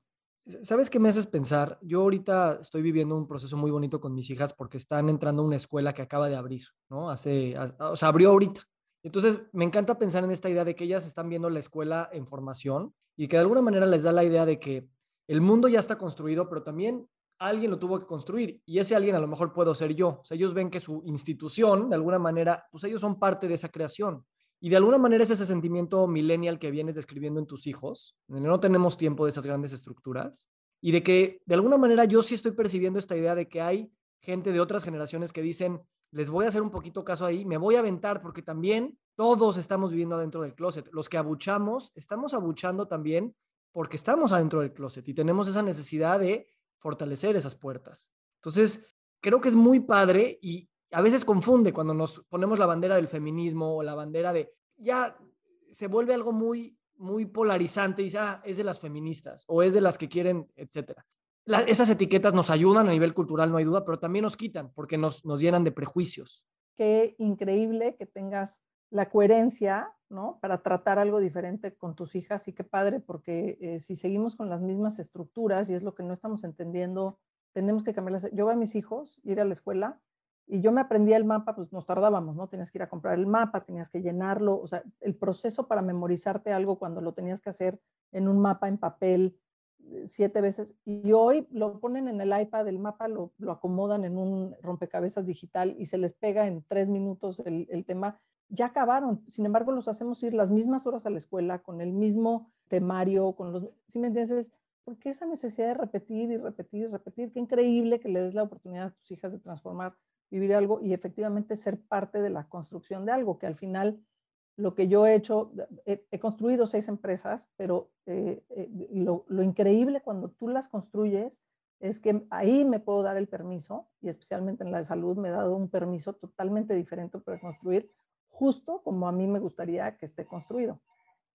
¿Sabes qué me haces pensar? Yo ahorita estoy viviendo un proceso muy bonito con mis hijas porque están entrando a una escuela que acaba de abrir, ¿no? Hace, o sea, abrió ahorita. Entonces, me encanta pensar en esta idea de que ellas están viendo la escuela en formación y que de alguna manera les da la idea de que el mundo ya está construido, pero también alguien lo tuvo que construir y ese alguien a lo mejor puedo ser yo. O sea, ellos ven que su institución, de alguna manera, pues ellos son parte de esa creación. Y de alguna manera es ese sentimiento millennial que vienes describiendo en tus hijos, donde no tenemos tiempo de esas grandes estructuras, y de que de alguna manera yo sí estoy percibiendo esta idea de que hay gente de otras generaciones que dicen, les voy a hacer un poquito caso ahí, me voy a aventar porque también todos estamos viviendo adentro del closet. Los que abuchamos, estamos abuchando también porque estamos adentro del closet y tenemos esa necesidad de fortalecer esas puertas. Entonces, creo que es muy padre y a veces confunde cuando nos ponemos la bandera del feminismo o la bandera de, ya se vuelve algo muy, muy polarizante y dice, ah, es de las feministas o es de las que quieren, etcétera esas etiquetas nos ayudan a nivel cultural, no hay duda, pero también nos quitan porque nos, nos llenan de prejuicios. Qué increíble que tengas la coherencia, ¿no? Para tratar algo diferente con tus hijas y qué padre, porque eh, si seguimos con las mismas estructuras y es lo que no estamos entendiendo, tenemos que cambiarlas. Yo veo a mis hijos ir a la escuela y yo me aprendía el mapa, pues nos tardábamos, ¿no? Tenías que ir a comprar el mapa, tenías que llenarlo, o sea, el proceso para memorizarte algo cuando lo tenías que hacer en un mapa en papel, siete veces y hoy lo ponen en el iPad, el mapa lo, lo, acomodan en un rompecabezas digital y se les pega en tres minutos el, el, tema. Ya acabaron, sin embargo los hacemos ir las mismas horas a la escuela con el mismo temario, con los, ¿sí me entiendes? ¿Por qué esa necesidad de repetir y repetir y repetir? Qué increíble que le des la oportunidad a tus hijas de transformar, vivir algo y efectivamente ser parte de la construcción de algo que al final lo que yo he hecho, he, construido seis empresas, pero eh, eh, lo, increíble cuando tú las construyes es que ahí me puedo dar el permiso, y especialmente en la de salud me he dado un permiso totalmente diferente para construir, justo como a mí me gustaría que esté construido.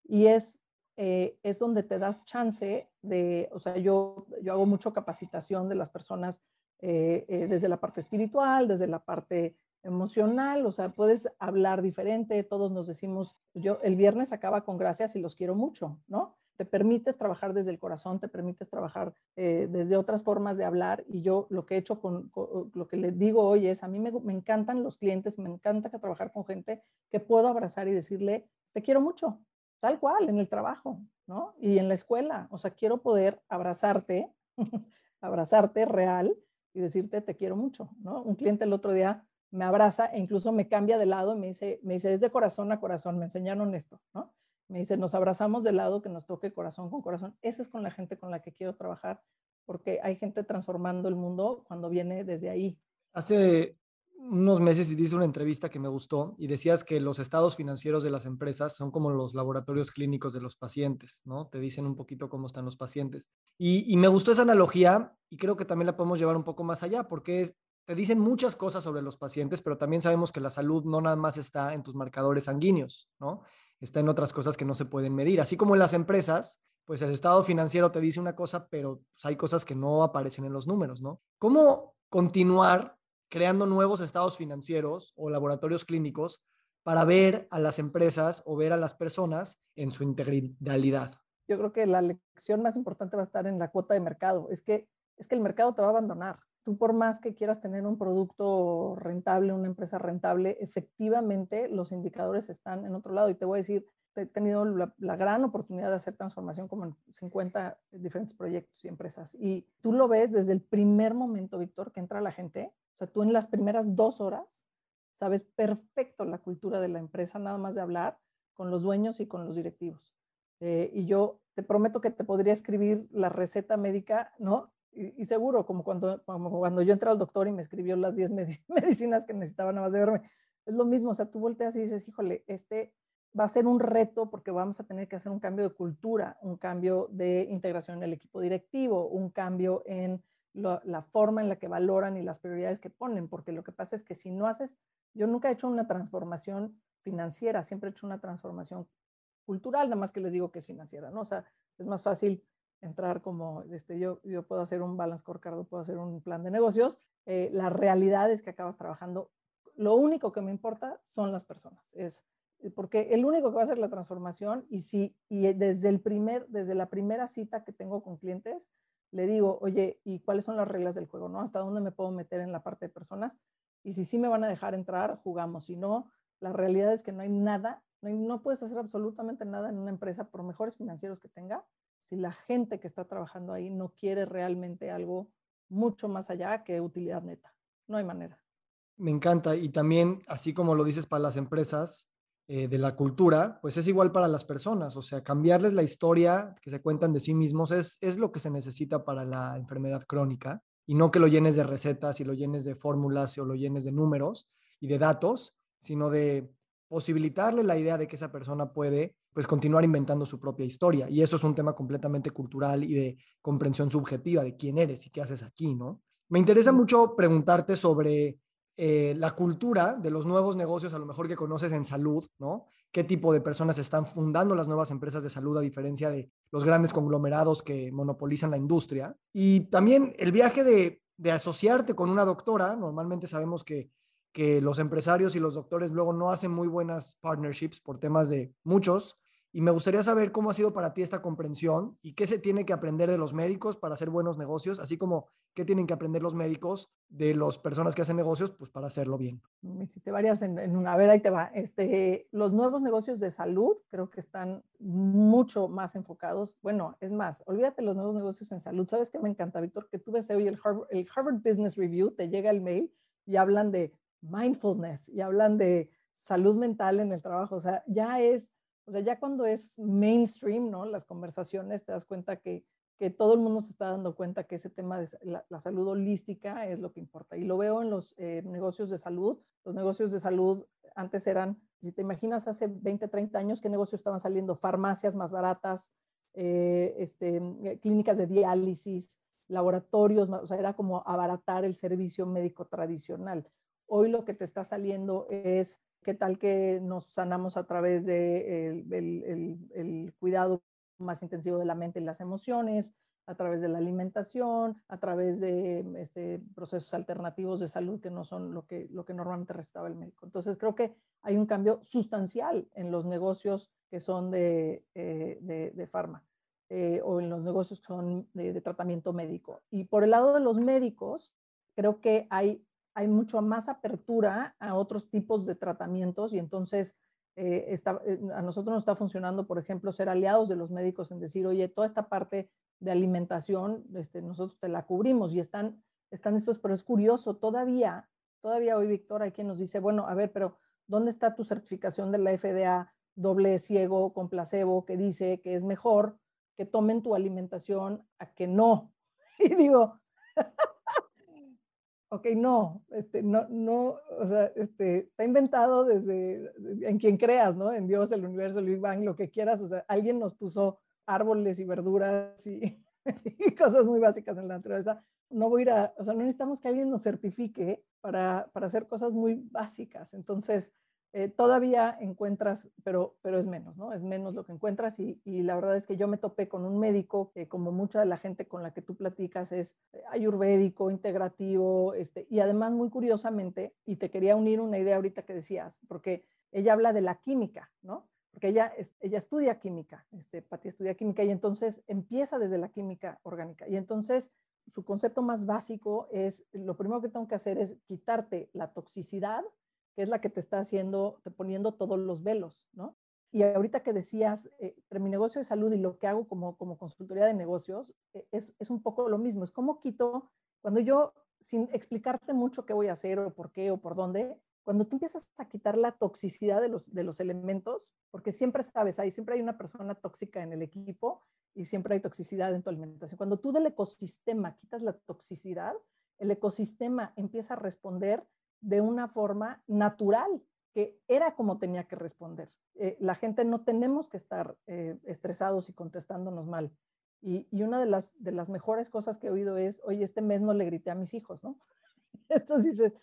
Y es, eh, es donde te das chance de, o sea, yo, yo hago mucho capacitación de las personas desde la parte espiritual, desde la parte emocional, o sea, puedes hablar diferente, todos nos decimos, yo el viernes acaba con gracias y los quiero mucho, ¿no? Te permites trabajar desde el corazón, te permites trabajar eh, desde otras formas de hablar y yo lo que he hecho con, lo que les digo hoy es, a mí me, me encantan los clientes, me encanta trabajar con gente que puedo abrazar y decirle, te quiero mucho, tal cual, en el trabajo, ¿no? Y en la escuela, o sea, quiero poder abrazarte, *laughs* abrazarte real y decirte, te quiero mucho, ¿no? Un cliente el otro día me abraza e incluso me cambia de lado y me dice, me dice, es de corazón a corazón, me enseñaron esto, ¿no? Me dice, nos abrazamos de lado que nos toque corazón con corazón. Esa es con la gente con la que quiero trabajar, porque hay gente transformando el mundo cuando viene desde ahí. Hace unos meses hiciste una entrevista que me gustó y decías que los estados financieros de las empresas son como los laboratorios clínicos de los pacientes, ¿no? Te dicen un poquito cómo están los pacientes. Y, y me gustó esa analogía y creo que también la podemos llevar un poco más allá, porque te dicen muchas cosas sobre los pacientes, pero también sabemos que la salud no nada más está en tus marcadores sanguíneos, ¿no? está en otras cosas que no se pueden medir. Así como en las empresas, pues el estado financiero te dice una cosa, pero pues, hay cosas que no aparecen en los números, ¿no? ¿Cómo continuar creando nuevos estados financieros o laboratorios clínicos para ver a las empresas o ver a las personas en su integralidad? Yo creo que la lección más importante va a estar en la cuota de mercado. Es que, es que el mercado te va a abandonar. Tú por más que quieras tener un producto rentable, una empresa rentable, efectivamente los indicadores están en otro lado. Y te voy a decir, he tenido la, la, gran oportunidad de hacer transformación como en 50 diferentes proyectos y empresas. Y tú lo ves desde el primer momento, Víctor, que entra la gente. Sea, tú en las primeras dos horas sabes perfecto la cultura de la empresa, nada más de hablar con los dueños y con los directivos. Eh, y yo te prometo que te podría escribir la receta médica, ¿no? Y, seguro, como cuando, como cuando yo entré al doctor y me escribió las 10 *laughs* medicinas que necesitaba nada más de verme. Es lo mismo, o sea, tú volteas y dices, híjole, este va a ser un reto porque vamos a tener que hacer un cambio de cultura, un cambio de integración en el equipo directivo, un cambio en la forma en la que valoran y las prioridades que ponen, porque lo que pasa es que si no haces, yo nunca he hecho una transformación financiera, siempre he hecho una transformación cultural, nada más que les digo que es financiera, ¿no? O sea, es más fácil entrar como, este, yo, yo puedo hacer un balance scorecard, puedo hacer un plan de negocios, eh, la realidad es que acabas trabajando, lo único que me importa son las personas, es porque el único que va a hacer la transformación y si y desde el primer desde la primera cita que tengo con clientes le digo, oye, ¿y cuáles son las reglas del juego? ¿no? ¿Hasta dónde me puedo meter en la parte de personas? Y si sí me van a dejar entrar, jugamos. Si no, la realidad es que no hay nada, no, no puedes hacer absolutamente nada en una empresa, por mejores financieros que tenga, si la gente que está trabajando ahí no quiere realmente algo mucho más allá que utilidad neta. No hay manera. Me encanta. Y también, así como lo dices para las empresas, eh, de la cultura, pues es igual para las personas. O sea, cambiarles la historia que se cuentan de sí mismos es, es lo que se necesita para la enfermedad crónica y no que lo llenes de recetas y lo llenes de fórmulas o lo llenes de números y de datos, sino de posibilitarle la idea de que esa persona puede pues continuar inventando su propia historia. Y eso es un tema completamente cultural y de comprensión subjetiva de quién eres y qué haces aquí, ¿no? Me interesa mucho preguntarte sobre eh, la cultura de los nuevos negocios, a lo mejor que conoces en salud, ¿no? ¿Qué tipo de personas están fundando las nuevas empresas de salud a diferencia de los grandes conglomerados que monopolizan la industria? Y también el viaje de, de asociarte con una doctora, normalmente sabemos que que los empresarios y los doctores luego no hacen muy buenas partnerships por temas de muchos y me gustaría saber cómo ha sido para ti esta comprensión y qué se tiene que aprender de los médicos para hacer buenos negocios, así como qué tienen que aprender los médicos de las personas que hacen negocios, pues para hacerlo bien. Me hiciste varias en, en, una. A ver, ahí te va. Este, los nuevos negocios de salud creo que están mucho más enfocados. Bueno, es más, olvídate los nuevos negocios en salud. ¿Sabes qué me encanta, Víctor? Que tú ves hoy el Harvard, el Harvard Business Review, te llega el mail y hablan de mindfulness y hablan de salud mental en el trabajo. O sea, ya es o sea, ya cuando es mainstream, ¿no? Las conversaciones, te das cuenta que, que todo el mundo se está dando cuenta que ese tema de la, salud holística es lo que importa. Y lo veo en los eh, negocios de salud. Los negocios de salud antes eran, si te imaginas, hace 20, 30 años, ¿qué negocios estaban saliendo? Farmacias más baratas, eh, este, eh, clínicas de diálisis, laboratorios, o sea, era como abaratar el servicio médico tradicional. Hoy lo que te está saliendo es qué tal que nos sanamos a través del de el, cuidado más intensivo de la mente y las emociones, a través de la alimentación, a través de este, procesos alternativos de salud que no son lo que, lo que normalmente recetaba el médico. Entonces creo que hay un cambio sustancial en los negocios que son de, eh, de, de farma eh, o en los negocios que son de tratamiento médico. Y por el lado de los médicos, creo que hay hay mucho más apertura a otros tipos de tratamientos y entonces eh, está, eh, a nosotros nos está funcionando, por ejemplo, ser aliados de los médicos en decir, oye, toda esta parte de alimentación, este, nosotros te la cubrimos y están, están después, pero es curioso, todavía, todavía hoy, Víctor, hay quien nos dice, bueno, a ver, pero ¿dónde está tu certificación de la FDA doble ciego con placebo que dice que es mejor que tomen tu alimentación a que no? *laughs* Y digo, ok, no, este, no, no, o sea, este, está inventado desde en quien creas, ¿no? En Dios, el universo, el Big Bang, lo que quieras, o sea, alguien nos puso árboles y verduras y, *laughs* y cosas muy básicas en la naturaleza. No voy a ir a, o sea, no necesitamos que alguien nos certifique para, para hacer cosas muy básicas. Entonces, eh, todavía encuentras, pero, pero es menos, ¿no? Es menos lo que encuentras y, y, la verdad es que yo me topé con un médico que como mucha de la gente con la que tú platicas es ayurvédico, integrativo, este, y además muy curiosamente, y te quería unir una idea ahorita que decías, porque ella habla de la química, ¿no? Porque ella, ella estudia química, este, Pati estudia química y entonces empieza desde la química orgánica. Y entonces su concepto más básico es, lo primero que tengo que hacer es quitarte la toxicidad es la que te está haciendo, te poniendo todos los velos, ¿no? Y ahorita que decías, eh, entre mi negocio de salud y lo que hago como, como consultoría de negocios, eh, es, es, un poco lo mismo. Es como quito, cuando yo, sin explicarte mucho qué voy a hacer o por qué o por dónde, cuando tú empiezas a quitar la toxicidad de los, de los elementos, porque siempre sabes, ahí siempre hay una persona tóxica en el equipo y siempre hay toxicidad en tu alimentación. Cuando tú del ecosistema quitas la toxicidad, el ecosistema empieza a responder de una forma natural, que era como tenía que responder. Eh, la gente no tenemos que estar eh, estresados y contestándonos mal. Y, una de las, de las mejores cosas que he oído es, oye, este mes no le grité a mis hijos, ¿no? *laughs* Entonces dices,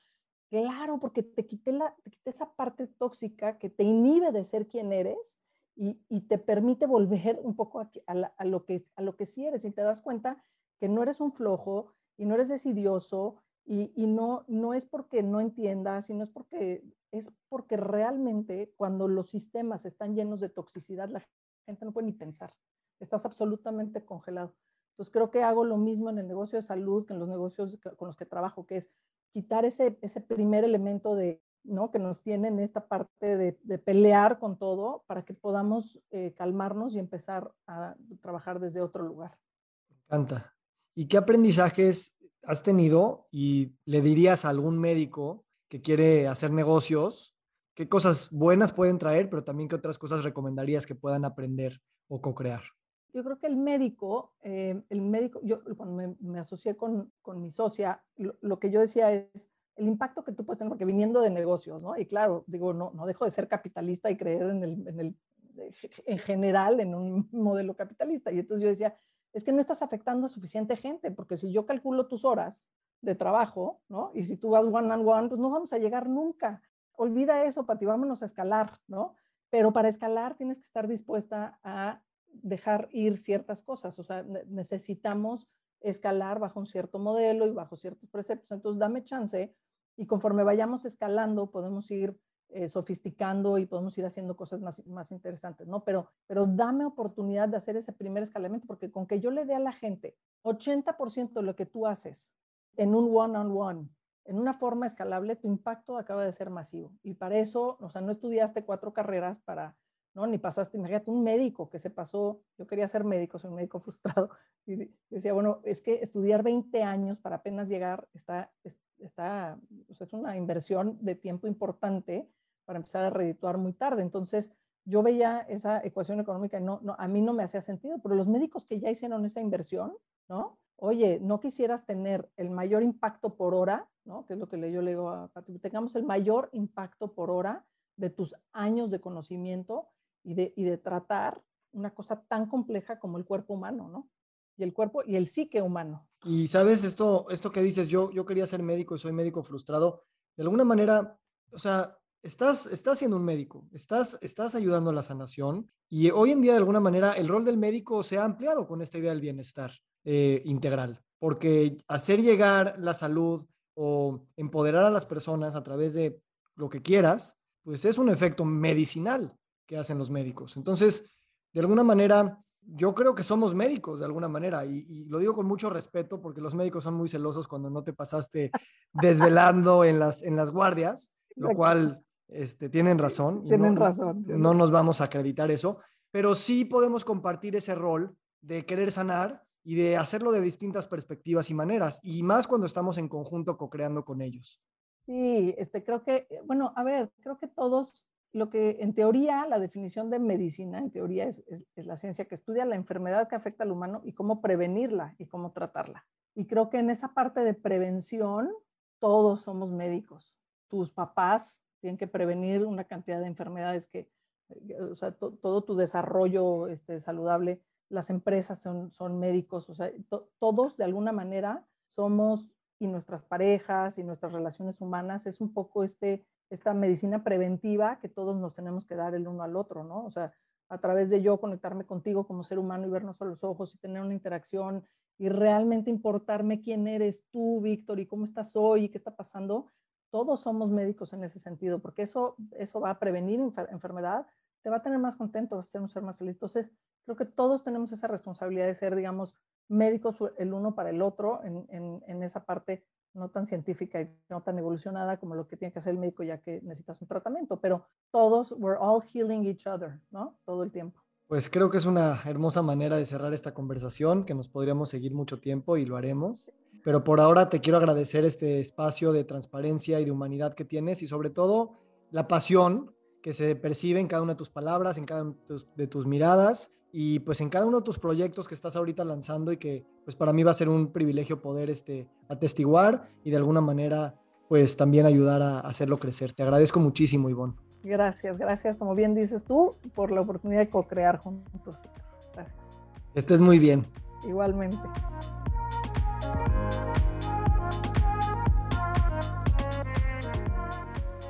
claro, porque te quité, la, quité esa parte tóxica que te inhibe de ser quien eres y, y te permite volver un poco a, a, lo que, a lo que sí eres y te das cuenta que no eres un flojo y no eres decidioso y, no, no es porque no entiendas, sino es porque, es porque realmente cuando los sistemas están llenos de toxicidad, la gente no puede ni pensar. Estás absolutamente congelado. Entonces creo que hago lo mismo en el negocio de salud que en los negocios con los que trabajo, que es quitar ese, ese primer elemento de, ¿no? que nos tiene en esta parte de, de pelear con todo para que podamos eh, calmarnos y empezar a trabajar desde otro lugar. Me encanta. ¿Y qué aprendizajes has tenido y le dirías a algún médico que quiere hacer negocios, qué cosas buenas pueden traer, pero también qué otras cosas recomendarías que puedan aprender o co-crear? Yo creo que el médico, eh, el médico, yo cuando me, asocié con, con, mi socia, lo, que yo decía es el impacto que tú puedes tener, porque viniendo de negocios, ¿no? Y claro, digo, no, no dejo de ser capitalista y creer en el, en el en general en un modelo capitalista. Y entonces yo decía, es que no estás afectando a suficiente gente, porque si yo calculo tus horas de trabajo, ¿no? Y si tú vas one on one, pues no vamos a llegar nunca. Olvida eso, Pati, vámonos a escalar, ¿no? Pero para escalar tienes que estar dispuesta a dejar ir ciertas cosas, o sea, necesitamos escalar bajo un cierto modelo y bajo ciertos preceptos. Entonces, dame chance y conforme vayamos escalando, podemos ir eh, sofisticando y podemos ir haciendo cosas más, más interesantes, ¿no? Pero, pero dame oportunidad de hacer ese primer escalamiento, porque con que yo le dé a la gente 80% de lo que tú haces en un one-on-one, en una forma escalable, tu impacto acaba de ser masivo. Y para eso, o sea, no estudiaste cuatro carreras para, ¿no? Ni pasaste, imagínate, un médico que se pasó, yo quería ser médico, soy un médico *laughs* frustrado, y decía, bueno, es que estudiar 20 años para apenas llegar está, está, es una inversión de tiempo importante para empezar a redituar muy tarde. Entonces, yo veía esa ecuación económica y no, no, a mí no me hacía sentido, pero los médicos que ya hicieron esa inversión, ¿no? Oye, no quisieras tener el mayor impacto por hora, ¿no? Que es lo que yo le digo a Pati, tengamos el mayor impacto por hora de tus años de conocimiento y de, y de tratar una cosa tan compleja como el cuerpo humano, ¿no? Y el cuerpo y el psique humano. Y sabes, esto, esto que dices, yo, yo quería ser médico y soy médico frustrado, de alguna manera, o sea, estás, estás siendo un médico, estás, estás ayudando a la sanación y hoy en día de alguna manera el rol del médico se ha ampliado con esta idea del bienestar eh, integral, porque hacer llegar la salud o empoderar a las personas a través de lo que quieras, pues es un efecto medicinal que hacen los médicos. Entonces, de alguna manera, yo creo que somos médicos de alguna manera y, y, lo digo con mucho respeto porque los médicos son muy celosos cuando no te pasaste desvelando en las, en las guardias, lo cual este, tienen razón. Tienen razón. No nos vamos a acreditar eso, pero sí podemos compartir ese rol de querer sanar y de hacerlo de distintas perspectivas y maneras, y más cuando estamos en conjunto co-creando con ellos. Sí, este, creo que, eh, bueno, a ver, creo que todos, lo que en teoría, la definición de medicina, en teoría es, es la ciencia que estudia la enfermedad que afecta al humano y cómo prevenirla y cómo tratarla. Y creo que en esa parte de prevención, todos somos médicos. Tus papás tienen que prevenir una cantidad de enfermedades que, eh, o sea, todo tu desarrollo este, saludable, las empresas son, son médicos, o sea, todos de alguna manera somos y nuestras parejas y nuestras relaciones humanas es un poco este, esta medicina preventiva que todos nos tenemos que dar el uno al otro, ¿no? O sea, a través de yo conectarme contigo como ser humano y vernos a los ojos y tener una interacción y realmente importarme quién eres tú, Víctor, y cómo estás hoy y qué está pasando, todos somos médicos en ese sentido, porque eso, eso va a prevenir enfermedad, te va a tener más contento, vas a ser un ser más feliz. Entonces, creo que todos tenemos esa responsabilidad de ser, digamos, médicos el uno para el otro en, en, en, esa parte no tan científica y no tan evolucionada como lo que tiene que hacer el médico ya que necesitas un tratamiento, pero todos, we're all healing each other, ¿no? Todo el tiempo. Pues creo que es una hermosa manera de cerrar esta conversación, que nos podríamos seguir mucho tiempo y lo haremos. Pero por ahora te quiero agradecer este espacio de transparencia y de humanidad que tienes y sobre todo la pasión que se percibe en cada una de tus palabras, en cada una de tus miradas y pues en cada uno de tus proyectos que estás ahorita lanzando y que pues para mí va a ser un privilegio poder este, atestiguar y de alguna manera pues también ayudar a hacerlo crecer. Te agradezco muchísimo, Ivonne. Gracias, gracias, como bien dices tú, por la oportunidad de co-crear juntos. Gracias. Estés muy bien. Igualmente.